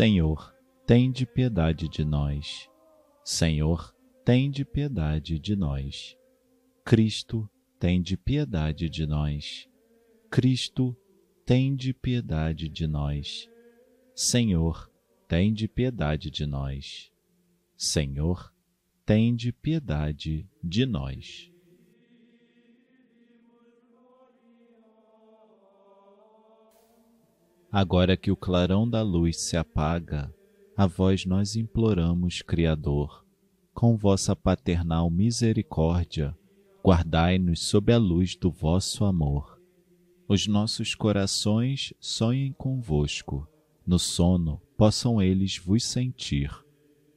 Senhor, tende piedade de nós. Senhor, tende piedade de nós. Cristo, tende piedade de nós. Cristo, tende piedade de nós. Senhor, tende piedade de nós. Senhor, tende piedade de nós. Agora que o clarão da luz se apaga, a vós nós imploramos, Criador, com vossa paternal misericórdia, guardai-nos sob a luz do vosso amor. Os nossos corações sonhem convosco, no sono possam eles vos sentir.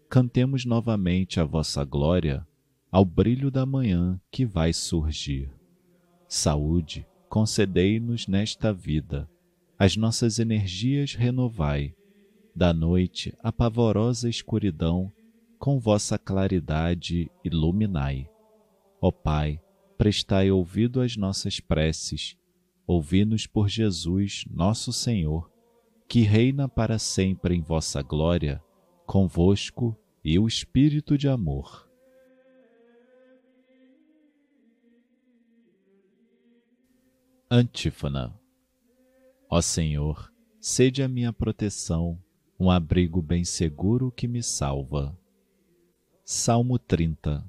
Cantemos novamente a vossa glória ao brilho da manhã que vai surgir. Saúde, concedei-nos nesta vida as nossas energias renovai, da noite a pavorosa escuridão, com vossa claridade iluminai. Ó Pai, prestai ouvido às nossas preces, ouvi-nos por Jesus, nosso Senhor, que reina para sempre em vossa glória, convosco e o Espírito de amor. Antífona Ó Senhor, sede a minha proteção, um abrigo bem seguro que me salva. Salmo 30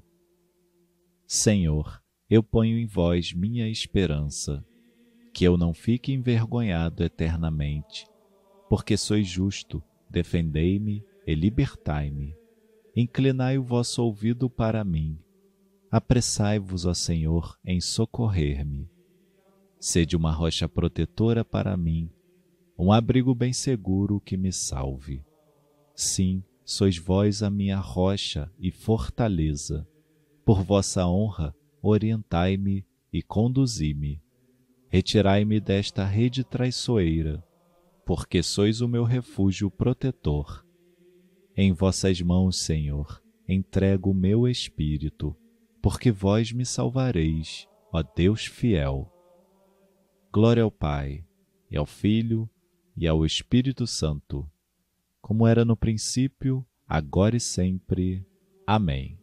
Senhor, eu ponho em vós minha esperança, que eu não fique envergonhado eternamente, porque sois justo, defendei-me e libertai-me. Inclinai o vosso ouvido para mim. Apressai-vos, ó Senhor, em socorrer-me. Sede uma rocha protetora para mim, um abrigo bem seguro que me salve. Sim, sois vós a minha rocha e fortaleza. Por vossa honra, orientai-me e conduzi-me. Retirai-me desta rede traiçoeira, porque sois o meu refúgio protetor. Em vossas mãos, Senhor, entrego o meu espírito, porque vós me salvareis, ó Deus fiel. Glória ao Pai, e ao Filho, e ao Espírito Santo, como era no princípio, agora e sempre. Amém.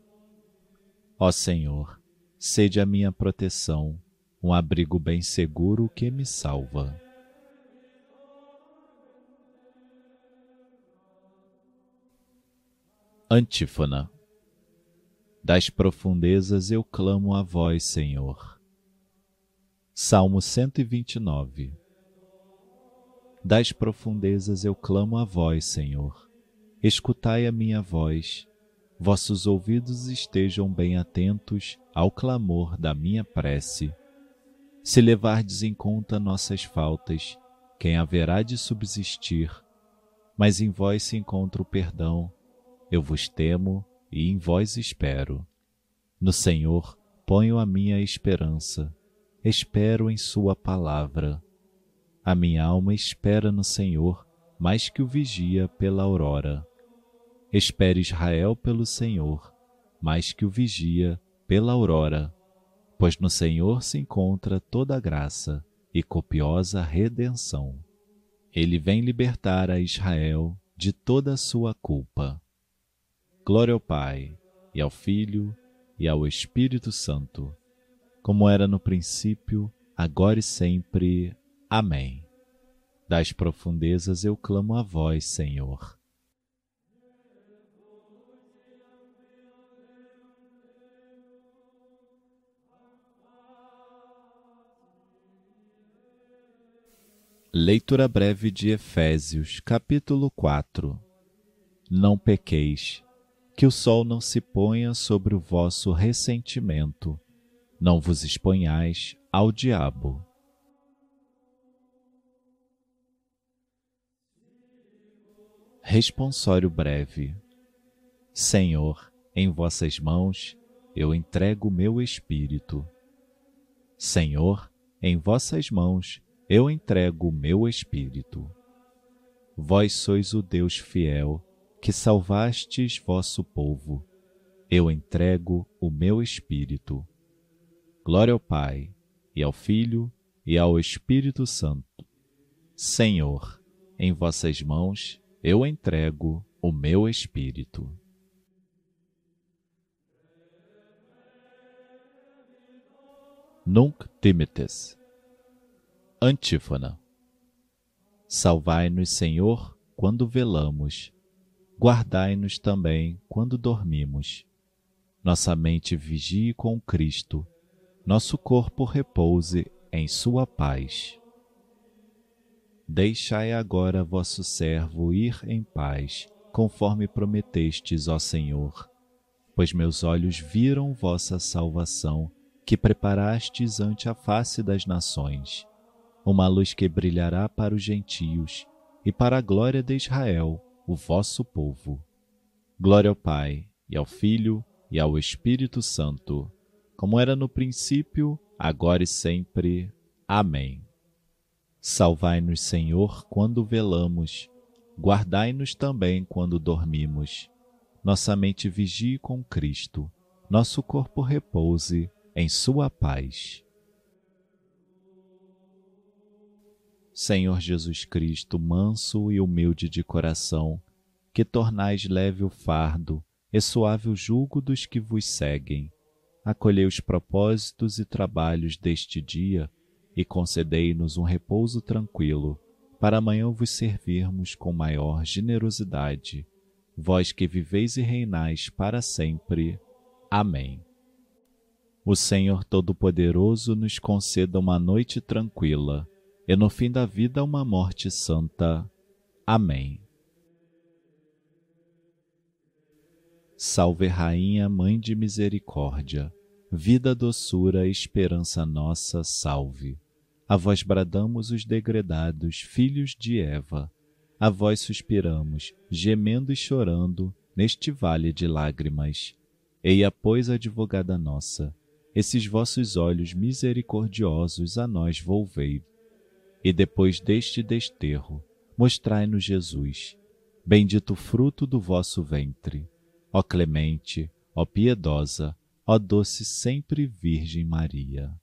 Ó Senhor, sede a minha proteção, um abrigo bem seguro que me salva. Antífona Das profundezas eu clamo a vós, Senhor Salmo 129 Das profundezas eu clamo a vós, Senhor. Escutai a minha voz. Vossos ouvidos estejam bem atentos ao clamor da minha prece. Se levardes em conta nossas faltas, quem haverá de subsistir? Mas em vós se encontra o perdão. Eu vos temo e em vós espero. No Senhor ponho a minha esperança espero em Sua palavra. A minha alma espera no Senhor, mais que o vigia pela aurora. Espere Israel pelo Senhor, mais que o vigia pela aurora, pois no Senhor se encontra toda a graça e copiosa redenção. Ele vem libertar a Israel de toda a sua culpa. Glória ao Pai, e ao Filho, e ao Espírito Santo, como era no princípio, agora e sempre. Amém. Das profundezas eu clamo a vós, Senhor. Leitura breve de Efésios, capítulo 4 Não pequeis, que o sol não se ponha sobre o vosso ressentimento, não vos exponhais ao diabo. Responsório breve Senhor, em vossas mãos eu entrego o meu espírito. Senhor, em vossas mãos eu entrego o meu espírito. Vós sois o Deus fiel, que salvastes vosso povo. Eu entrego o meu espírito. Glória ao Pai, e ao Filho, e ao Espírito Santo. Senhor, em vossas mãos eu entrego o meu espírito. Nunc timites Antífona. Salvai-nos, Senhor, quando velamos, guardai-nos também quando dormimos. Nossa mente vigie com Cristo, nosso corpo repouse em Sua paz. Deixai agora vosso servo ir em paz, conforme prometestes, ó Senhor, pois meus olhos viram vossa salvação, que preparastes ante a face das nações uma luz que brilhará para os gentios e para a glória de Israel, o vosso povo. Glória ao Pai, e ao Filho, e ao Espírito Santo, como era no princípio, agora e sempre. Amém. Salvai-nos, Senhor, quando velamos, guardai-nos também quando dormimos. Nossa mente vigie com Cristo, nosso corpo repouse em Sua paz. Senhor Jesus Cristo, manso e humilde de coração, que tornais leve o fardo e suave o jugo dos que vos seguem. Acolhei os propósitos e trabalhos deste dia e concedei-nos um repouso tranquilo, para amanhã vos servirmos com maior generosidade. Vós que viveis e reinais para sempre. Amém. O Senhor Todo-Poderoso nos conceda uma noite tranquila e no fim da vida uma morte santa. Amém. Salve Rainha, Mãe de Misericórdia, vida, doçura, esperança nossa, salve. A vós bradamos os degredados, filhos de Eva. A vós suspiramos, gemendo e chorando, neste vale de lágrimas. Eia, pois, advogada nossa, esses vossos olhos misericordiosos a nós volvei e depois deste desterro, mostrai-nos Jesus, bendito fruto do vosso ventre. Ó clemente, ó piedosa, ó doce sempre Virgem Maria.